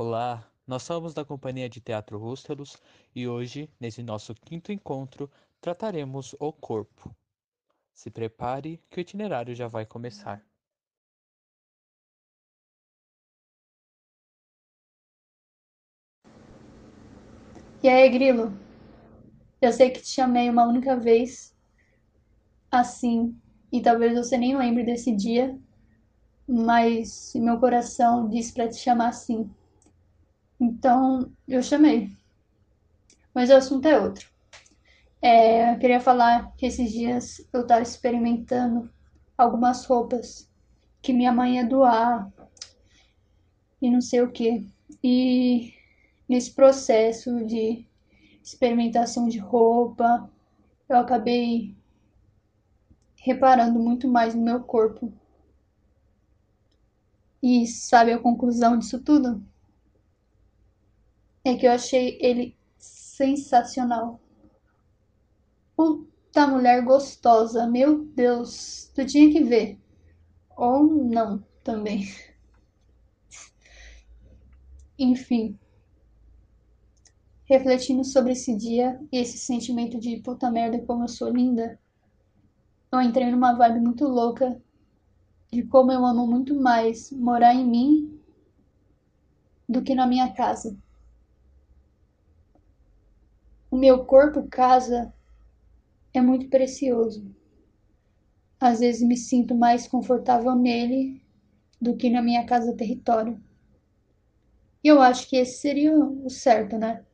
Olá, nós somos da Companhia de Teatro Rústelos e hoje, nesse nosso quinto encontro, trataremos o corpo. Se prepare que o itinerário já vai começar. E aí, Grilo? Eu sei que te chamei uma única vez assim, e talvez você nem lembre desse dia, mas meu coração disse para te chamar assim. Então, eu chamei. Mas o assunto é outro. É, eu queria falar que esses dias eu estava experimentando algumas roupas que minha mãe ia doar e não sei o que. E nesse processo de experimentação de roupa, eu acabei reparando muito mais no meu corpo. E sabe a conclusão disso tudo? É que eu achei ele sensacional. Puta mulher gostosa, meu Deus, tu tinha que ver. Ou não também. Enfim. Refletindo sobre esse dia e esse sentimento de puta merda como eu sou linda, eu entrei numa vibe muito louca de como eu amo muito mais morar em mim do que na minha casa. Meu corpo casa é muito precioso. Às vezes me sinto mais confortável nele do que na minha casa território. E eu acho que esse seria o certo, né?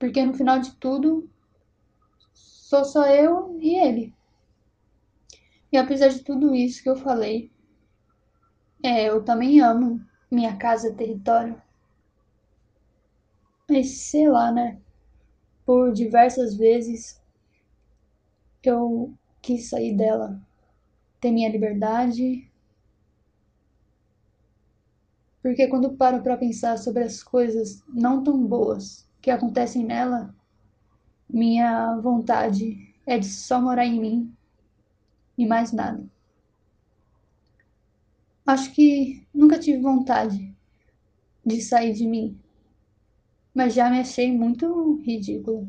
Porque no final de tudo, sou só eu e ele. E apesar de tudo isso que eu falei, é, eu também amo minha casa território. Mas sei lá, né? Por diversas vezes eu quis sair dela, ter minha liberdade. Porque quando paro para pensar sobre as coisas não tão boas que acontecem nela, minha vontade é de só morar em mim e mais nada. Acho que nunca tive vontade de sair de mim, mas já me achei muito ridículo.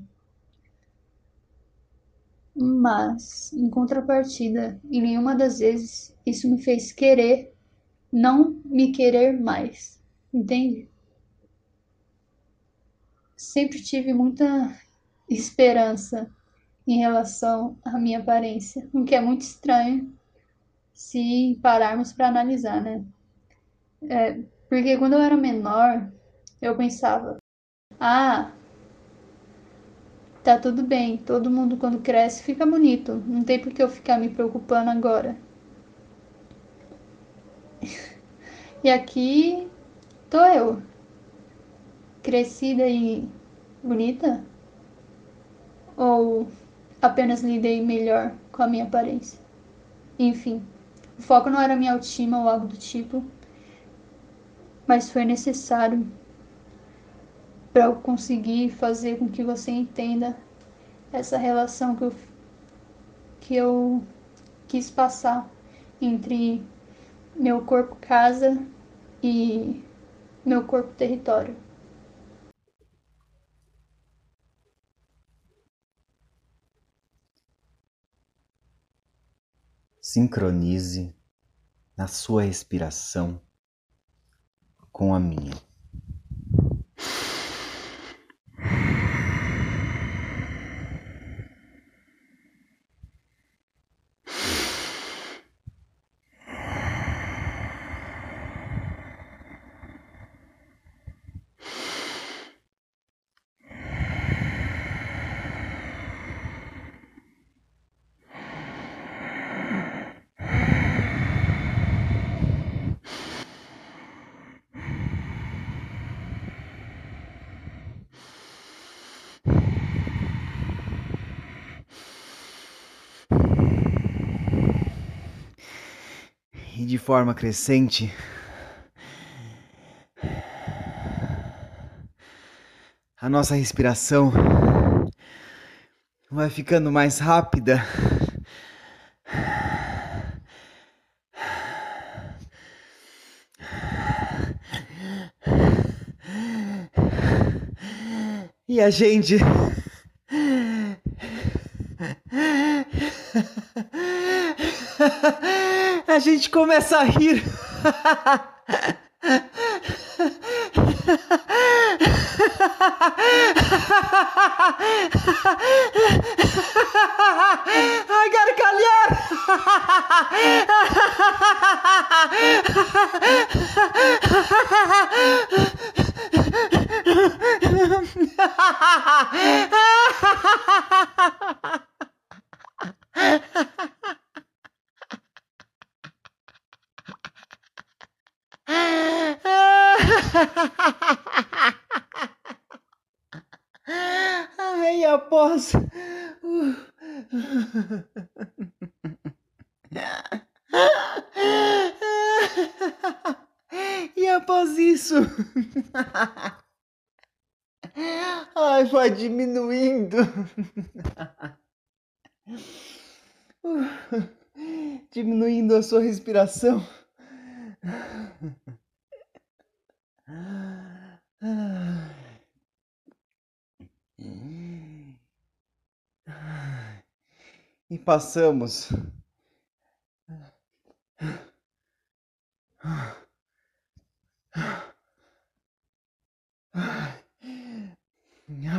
Mas, em contrapartida, em nenhuma das vezes isso me fez querer não me querer mais, entende? Sempre tive muita esperança em relação à minha aparência, o que é muito estranho se pararmos para analisar, né? É, porque quando eu era menor, eu pensava: ah, tá tudo bem, todo mundo quando cresce fica bonito, não tem por que eu ficar me preocupando agora. e aqui tô eu, crescida e bonita? Ou apenas lidei melhor com a minha aparência. Enfim, o foco não era minha autoestima ou algo do tipo, mas foi necessário para eu conseguir fazer com que você entenda essa relação que eu, que eu quis passar entre meu corpo casa e meu corpo território. sincronize na sua respiração com a minha. de forma crescente. A nossa respiração vai ficando mais rápida. E a gente A gente começa a rir. E após isso. Ai, vai diminuindo. Diminuindo a sua respiração. E passamos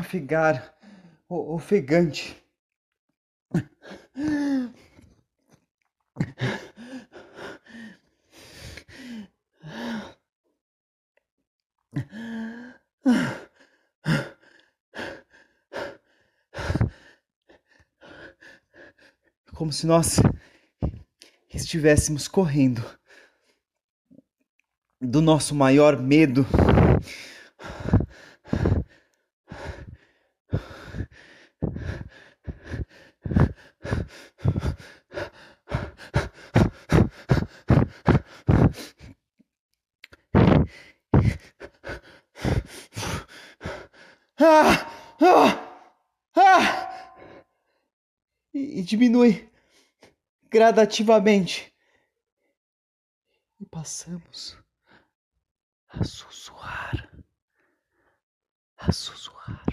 Afigar, ofegante. Como se nós estivéssemos correndo do nosso maior medo. Ah, ah, ah, e, e diminui gradativamente. E passamos a sussurrar, a sussurrar.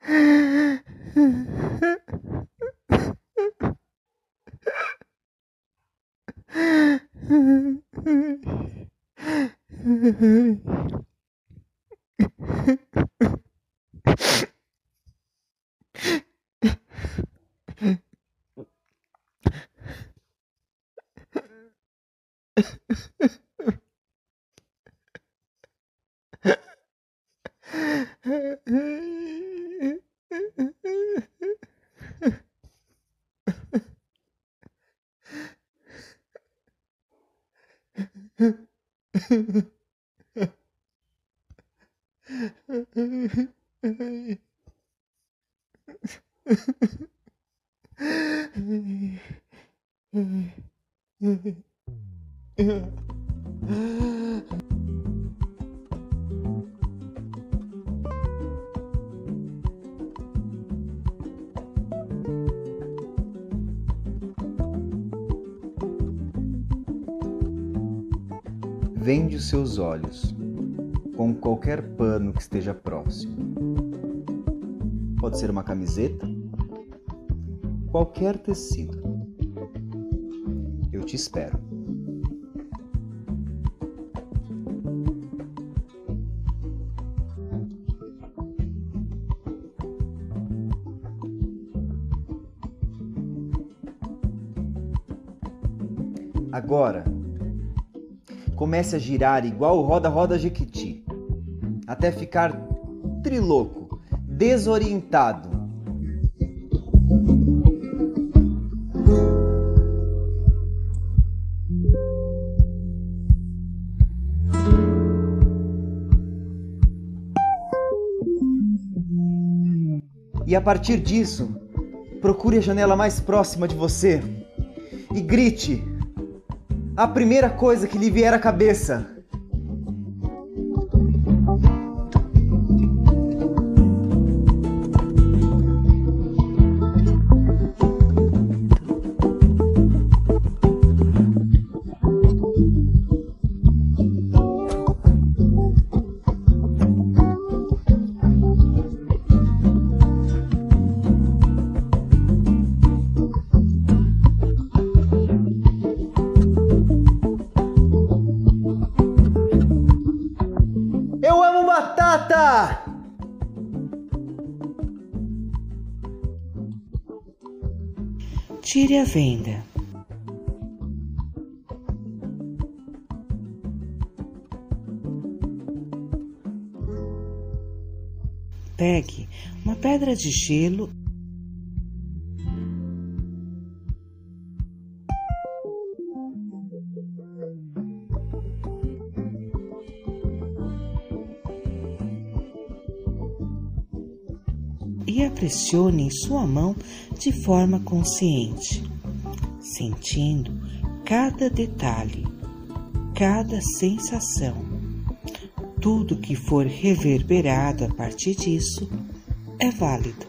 Mm-hmm. Vende os seus olhos com qualquer pano que esteja próximo. Pode ser uma camiseta, qualquer tecido. Eu te espero. Agora, comece a girar igual o roda-roda Jequiti, até ficar triloco, desorientado. E a partir disso, procure a janela mais próxima de você e grite a primeira coisa que lhe vier à cabeça. Tire a venda. Pegue uma pedra de gelo e a pressione em sua mão de forma consciente, sentindo cada detalhe, cada sensação. Tudo que for reverberado a partir disso é válido.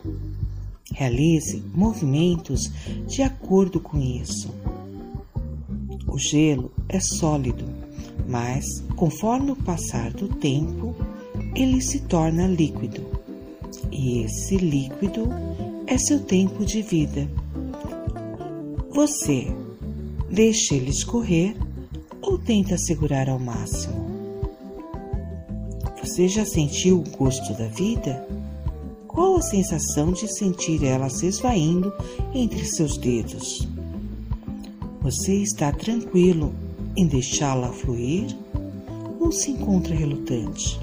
Realize movimentos de acordo com isso. O gelo é sólido, mas conforme o passar do tempo, ele se torna líquido. E esse líquido é seu tempo de vida. Você deixa ele escorrer ou tenta segurar ao máximo? Você já sentiu o gosto da vida? Qual a sensação de sentir ela se esvaindo entre seus dedos? Você está tranquilo em deixá-la fluir ou se encontra relutante?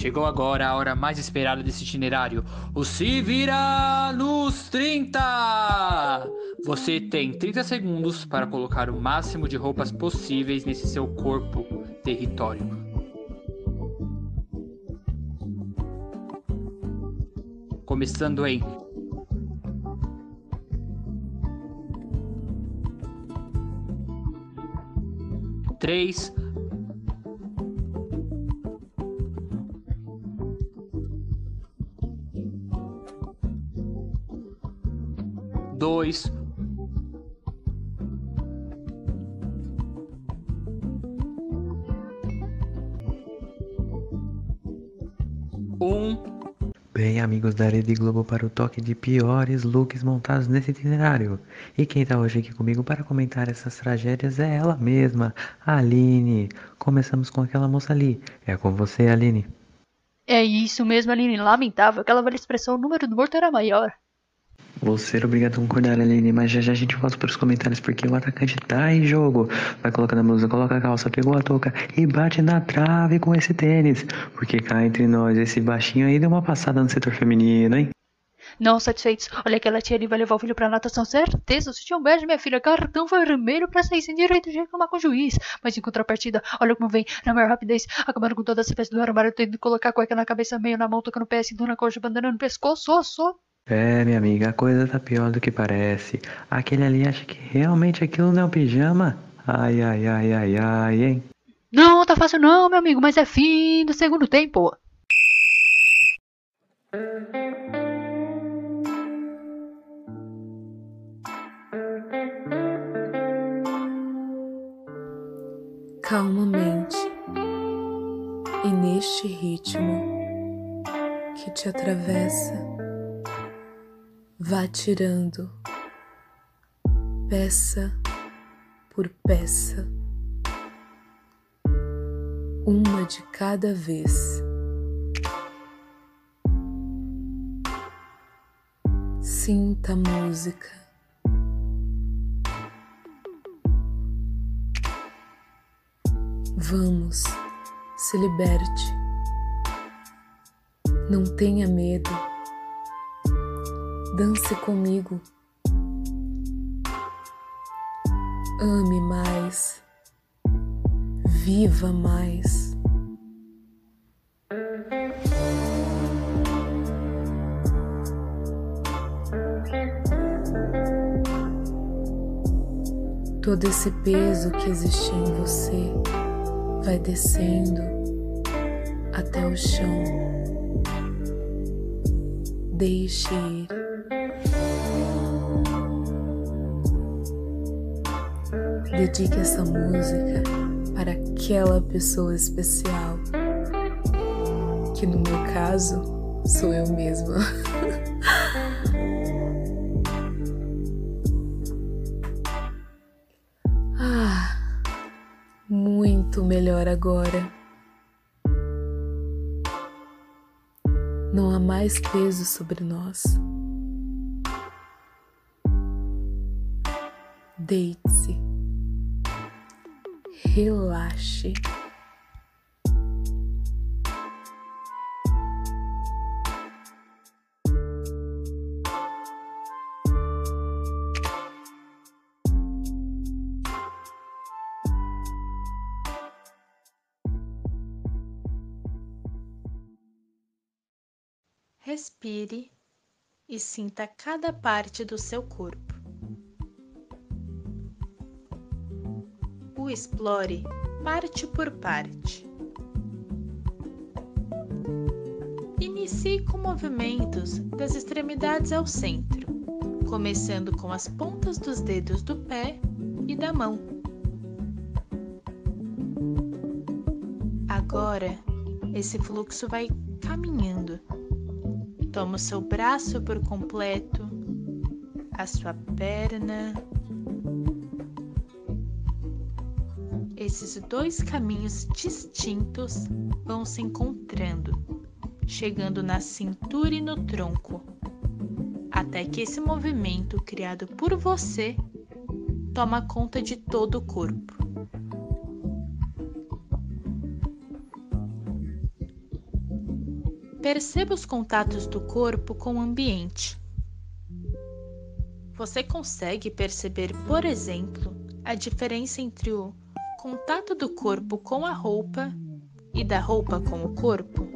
Chegou agora a hora mais esperada desse itinerário, o Se Vira nos 30! Você tem 30 segundos para colocar o máximo de roupas possíveis nesse seu corpo território. Começando em três, dois, um. Bem, amigos da Rede Globo, para o toque de piores looks montados nesse itinerário. E quem tá hoje aqui comigo para comentar essas tragédias é ela mesma, Aline. Começamos com aquela moça ali. É com você, Aline. É isso mesmo, Aline. Lamentável. Aquela velha expressão, o número do morto era maior. Vou ser obrigado a concordar, Aline, mas já já a gente volta para os comentários porque o atacante tá em jogo. Vai colocando a blusa, coloca a calça, pegou a touca e bate na trave com esse tênis. Porque cá entre nós, esse baixinho aí deu uma passada no setor feminino, hein? Não satisfeitos. Olha aquela tia ali vai levar o filho pra natação. Certeza, se tinha um beijo, minha filha. Cartão vermelho pra sair sem direito de reclamar com o juiz. Mas em contrapartida, olha como vem, na maior rapidez, acabando com toda essa festa do armário, tendo que colocar a cueca na cabeça, meio na mão, tocando pé, cintura na coxa, bandana no pescoço, osso. É, minha amiga, a coisa tá pior do que parece. Aquele ali acha que realmente aquilo não é um pijama? Ai, ai, ai, ai, ai, hein? Não, tá fácil não, meu amigo, mas é fim do segundo tempo. calmamente e neste ritmo que te atravessa, vá tirando peça por peça, uma de cada vez. Sinta a música. Vamos, se liberte. Não tenha medo. Dance comigo. Ame mais. Viva mais. Todo esse peso que existe em você vai descendo até o chão. Deixe ir. Dedique essa música para aquela pessoa especial, que no meu caso sou eu mesma. ah, muito melhor agora. Não há mais peso sobre nós. Deite-se. Relaxe. Respire e sinta cada parte do seu corpo. Explore parte por parte. Inicie com movimentos das extremidades ao centro, começando com as pontas dos dedos do pé e da mão. Agora, esse fluxo vai caminhando Toma o seu braço por completo, a sua perna. Esses dois caminhos distintos vão se encontrando, chegando na cintura e no tronco, até que esse movimento criado por você toma conta de todo o corpo. Perceba os contatos do corpo com o ambiente. Você consegue perceber, por exemplo, a diferença entre o contato do corpo com a roupa e da roupa com o corpo?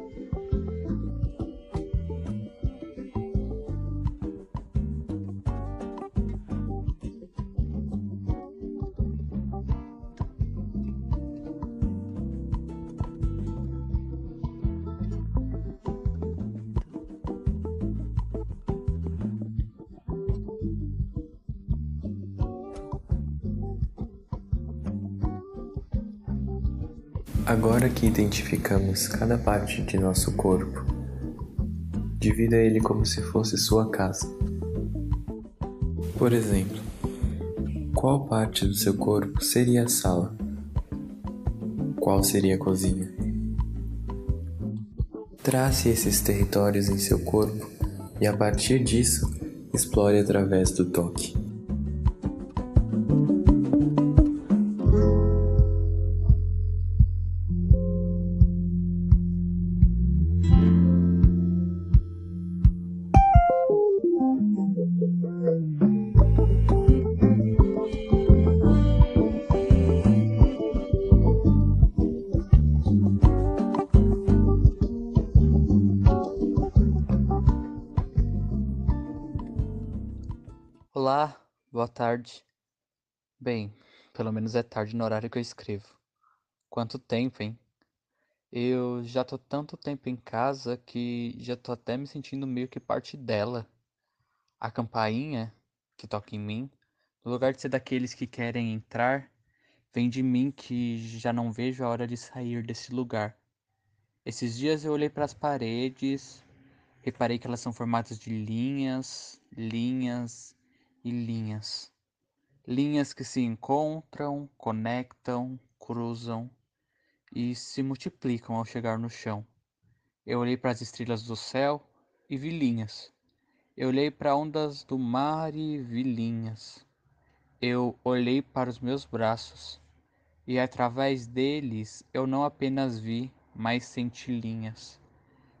Agora que identificamos cada parte de nosso corpo, divida ele como se fosse sua casa. Por exemplo, qual parte do seu corpo seria a sala? Qual seria a cozinha? Trace esses territórios em seu corpo e, a partir disso, explore através do toque. Tarde. Bem, pelo menos é tarde no horário que eu escrevo. Quanto tempo, hein? Eu já tô tanto tempo em casa que já tô até me sentindo meio que parte dela. A campainha que toca em mim, no lugar de ser daqueles que querem entrar, vem de mim que já não vejo a hora de sair desse lugar. Esses dias eu olhei para as paredes, reparei que elas são formadas de linhas, linhas e linhas. Linhas que se encontram, conectam, cruzam e se multiplicam ao chegar no chão. Eu olhei para as estrelas do céu e vi linhas. Eu olhei para ondas do mar e vi linhas. Eu olhei para os meus braços e através deles eu não apenas vi, mas senti linhas.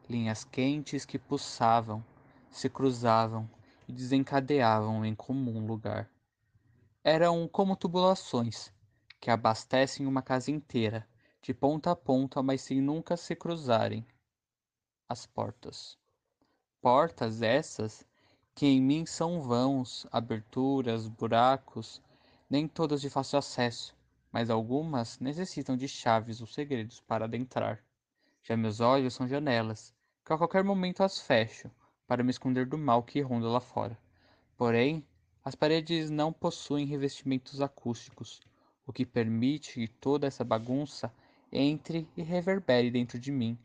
Linhas quentes que pulsavam, se cruzavam e desencadeavam em comum lugar. Eram como tubulações que abastecem uma casa inteira, de ponta a ponta, mas sem nunca se cruzarem as portas. Portas essas que em mim são vãos, aberturas, buracos, nem todas de fácil acesso, mas algumas necessitam de chaves ou segredos para adentrar. Já meus olhos são janelas, que a qualquer momento as fecho, para me esconder do mal que ronda lá fora. Porém, as paredes não possuem revestimentos acústicos, o que permite que toda essa bagunça entre e reverbere dentro de mim,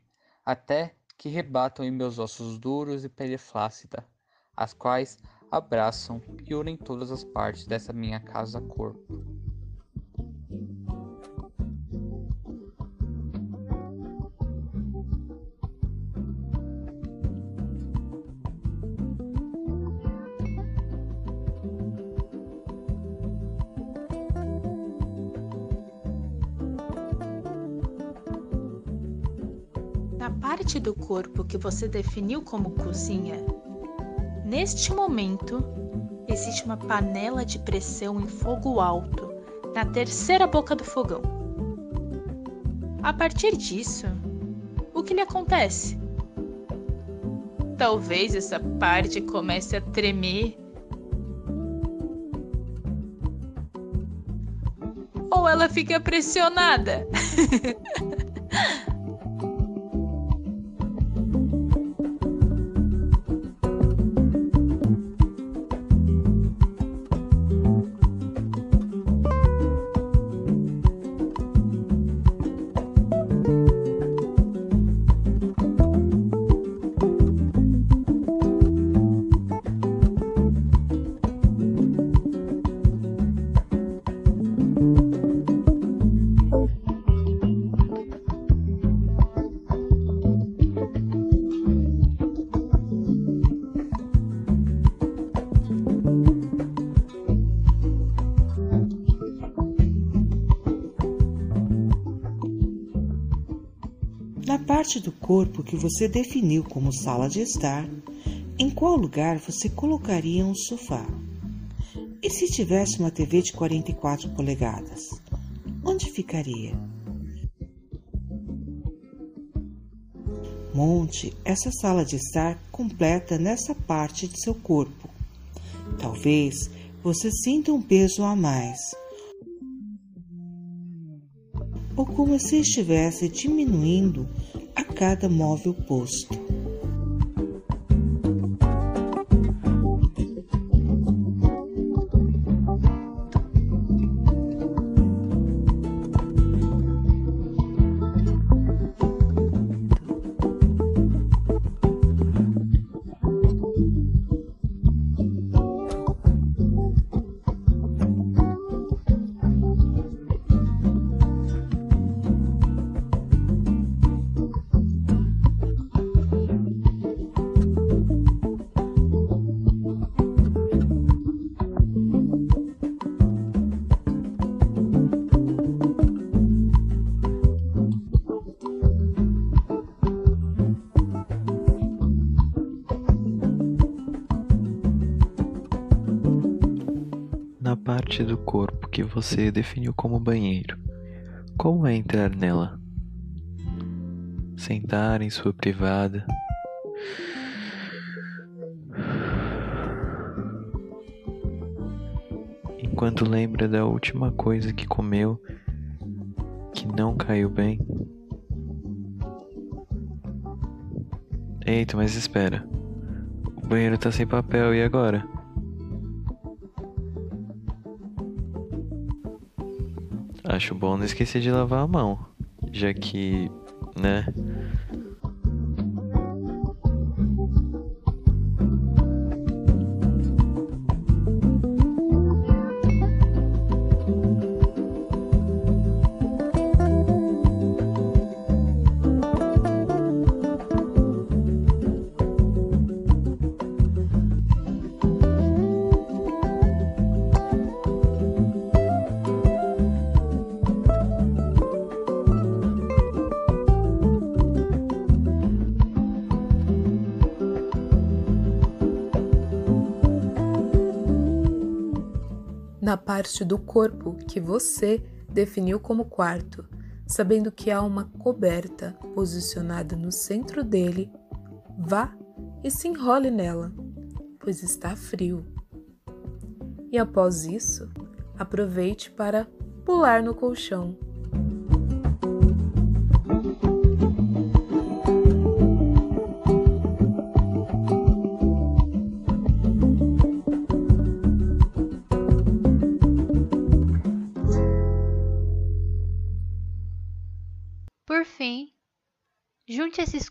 até que rebatam em meus ossos duros e pele flácida, as quais abraçam e unem todas as partes dessa minha casa-corpo. Parte do corpo que você definiu como cozinha, neste momento existe uma panela de pressão em fogo alto na terceira boca do fogão. A partir disso, o que lhe acontece? Talvez essa parte comece a tremer. Ou ela fica pressionada. parte do corpo que você definiu como sala de estar, em qual lugar você colocaria um sofá? E se tivesse uma TV de 44 polegadas, onde ficaria? Monte essa sala de estar completa nessa parte de seu corpo. Talvez você sinta um peso a mais, ou como se estivesse diminuindo cada móvel posto. Parte do corpo que você definiu como banheiro, como é entrar nela? Sentar em sua privada. Enquanto lembra da última coisa que comeu que não caiu bem. Eita, mas espera. O banheiro tá sem papel e agora? Acho bom não esquecer de lavar a mão, já que, né? Parte do corpo que você definiu como quarto, sabendo que há uma coberta posicionada no centro dele. Vá e se enrole nela, pois está frio. E após isso, aproveite para pular no colchão.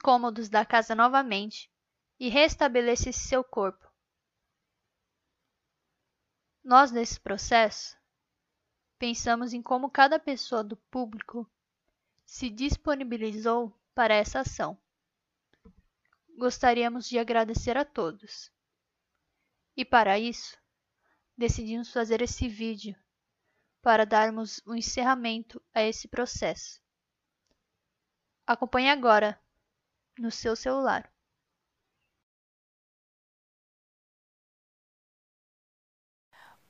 Cômodos da casa novamente e restabeleça esse seu corpo. Nós, nesse processo, pensamos em como cada pessoa do público se disponibilizou para essa ação. Gostaríamos de agradecer a todos. E para isso, decidimos fazer esse vídeo para darmos um encerramento a esse processo. Acompanhe agora no seu celular.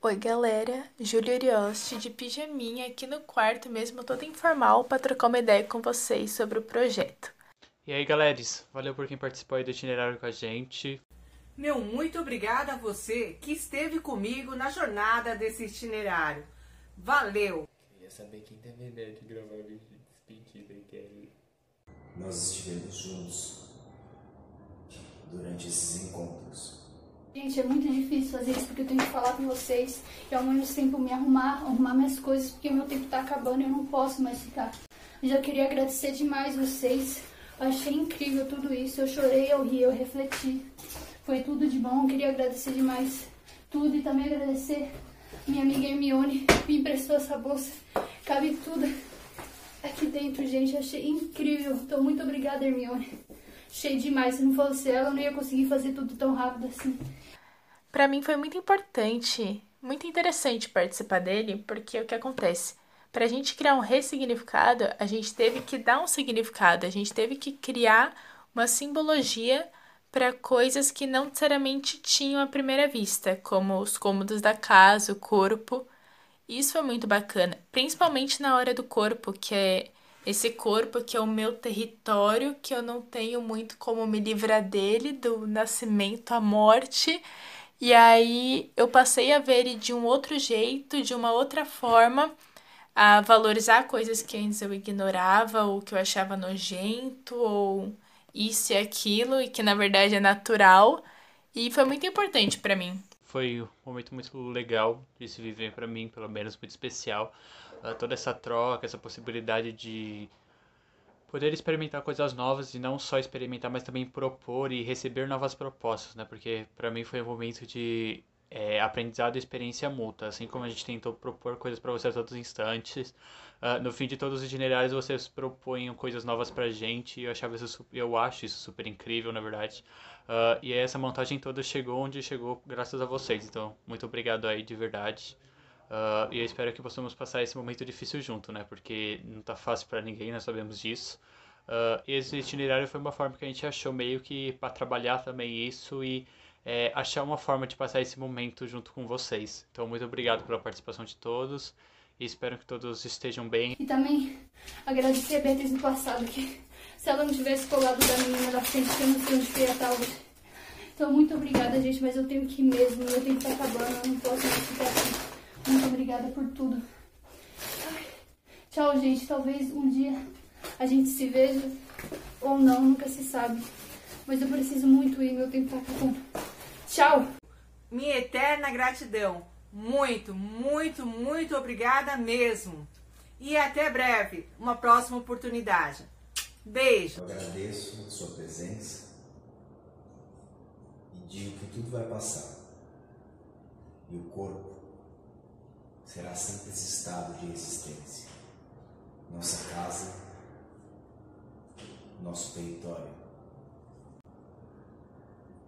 Oi, galera. Júlia Arioste de pijaminha aqui no quarto mesmo, toda informal, para trocar uma ideia com vocês sobre o projeto. E aí, galeres, valeu por quem participou aí do itinerário com a gente. Meu muito obrigada a você que esteve comigo na jornada desse itinerário. Valeu! Queria saber quem teve a ideia de gravar o vídeo de despedida e quer Nós estivemos juntos durante esses encontros. Gente, é muito difícil fazer isso porque eu tenho que falar com vocês e ao mesmo tempo me arrumar, arrumar minhas coisas porque meu tempo tá acabando e eu não posso mais ficar. Eu já queria agradecer demais vocês. Achei incrível tudo isso. Eu chorei, eu ri, eu refleti. Foi tudo de bom. Eu queria agradecer demais tudo e também agradecer minha amiga Hermione que me emprestou essa bolsa. Cabe tudo aqui dentro, gente. Achei incrível. Então, muito obrigada, Hermione. Achei demais. Se não fosse ela, eu não ia conseguir fazer tudo tão rápido assim. Para mim foi muito importante, muito interessante participar dele, porque o que acontece? Para a gente criar um ressignificado, a gente teve que dar um significado, a gente teve que criar uma simbologia para coisas que não necessariamente tinham à primeira vista, como os cômodos da casa, o corpo. Isso foi muito bacana, principalmente na hora do corpo, que é esse corpo que é o meu território, que eu não tenho muito como me livrar dele, do nascimento à morte. E aí eu passei a ver ele de um outro jeito, de uma outra forma, a valorizar coisas que antes eu ignorava, ou que eu achava nojento, ou isso e aquilo, e que na verdade é natural. E foi muito importante para mim. Foi um momento muito legal de se viver para mim, pelo menos muito especial. Uh, toda essa troca, essa possibilidade de poder experimentar coisas novas e não só experimentar, mas também propor e receber novas propostas, né? Porque para mim foi um momento de é, aprendizado e experiência mútua, assim como a gente tentou propor coisas para você a todos os instantes. Uh, no fim de todos os itinerários vocês propunham coisas novas pra gente e eu achava isso, eu acho isso super incrível, na verdade. Uh, e essa montagem toda chegou onde chegou graças a vocês, então muito obrigado aí de verdade. Uh, e eu espero que possamos passar esse momento difícil junto, né? Porque não tá fácil para ninguém, nós sabemos disso. Uh, esse itinerário foi uma forma que a gente achou meio que para trabalhar também isso e é, achar uma forma de passar esse momento junto com vocês. Então, muito obrigado pela participação de todos e espero que todos estejam bem. E também agradecer a Beatriz do passado, que se ela não tivesse colado da menina da frente, eu não sei onde que ia estar hoje. Então, muito obrigada, gente, mas eu tenho que ir mesmo, meu tempo tá acabando, eu não posso mais ficar aqui. Muito obrigada por tudo. Ai, tchau, gente. Talvez um dia a gente se veja ou não, nunca se sabe. Mas eu preciso muito ir, meu tempo tá acabando. Tchau! Minha eterna gratidão. Muito, muito, muito obrigada mesmo. E até breve, uma próxima oportunidade. Beijo. Eu agradeço a sua presença e digo que tudo vai passar. E o corpo será sempre esse estado de existência. Nossa casa, nosso território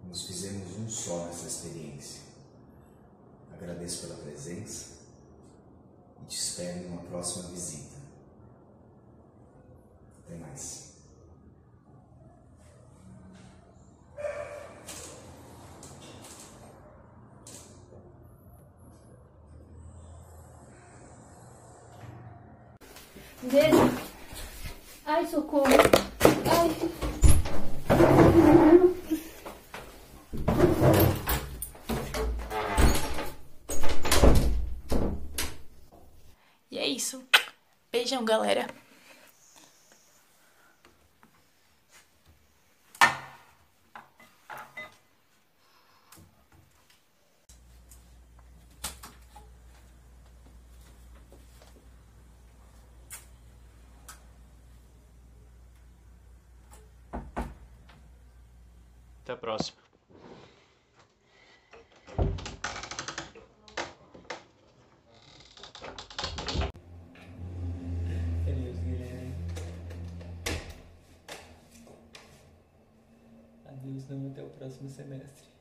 nos fizemos um só nessa experiência. Agradeço pela presença e te espero em uma próxima visita. Até mais. Beijo. Ai, socorro. Ai. Galera. Até a próxima. Adeus, Guilherme. Adeus, não até o próximo semestre.